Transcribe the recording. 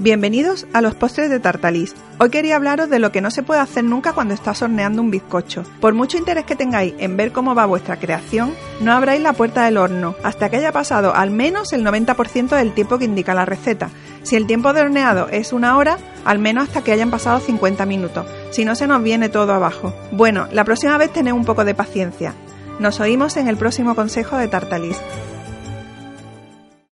Bienvenidos a los postres de Tartalis. Hoy quería hablaros de lo que no se puede hacer nunca cuando estás horneando un bizcocho. Por mucho interés que tengáis en ver cómo va vuestra creación, no abráis la puerta del horno hasta que haya pasado al menos el 90% del tiempo que indica la receta. Si el tiempo de horneado es una hora, al menos hasta que hayan pasado 50 minutos. Si no, se nos viene todo abajo. Bueno, la próxima vez tened un poco de paciencia. Nos oímos en el próximo consejo de Tartalis.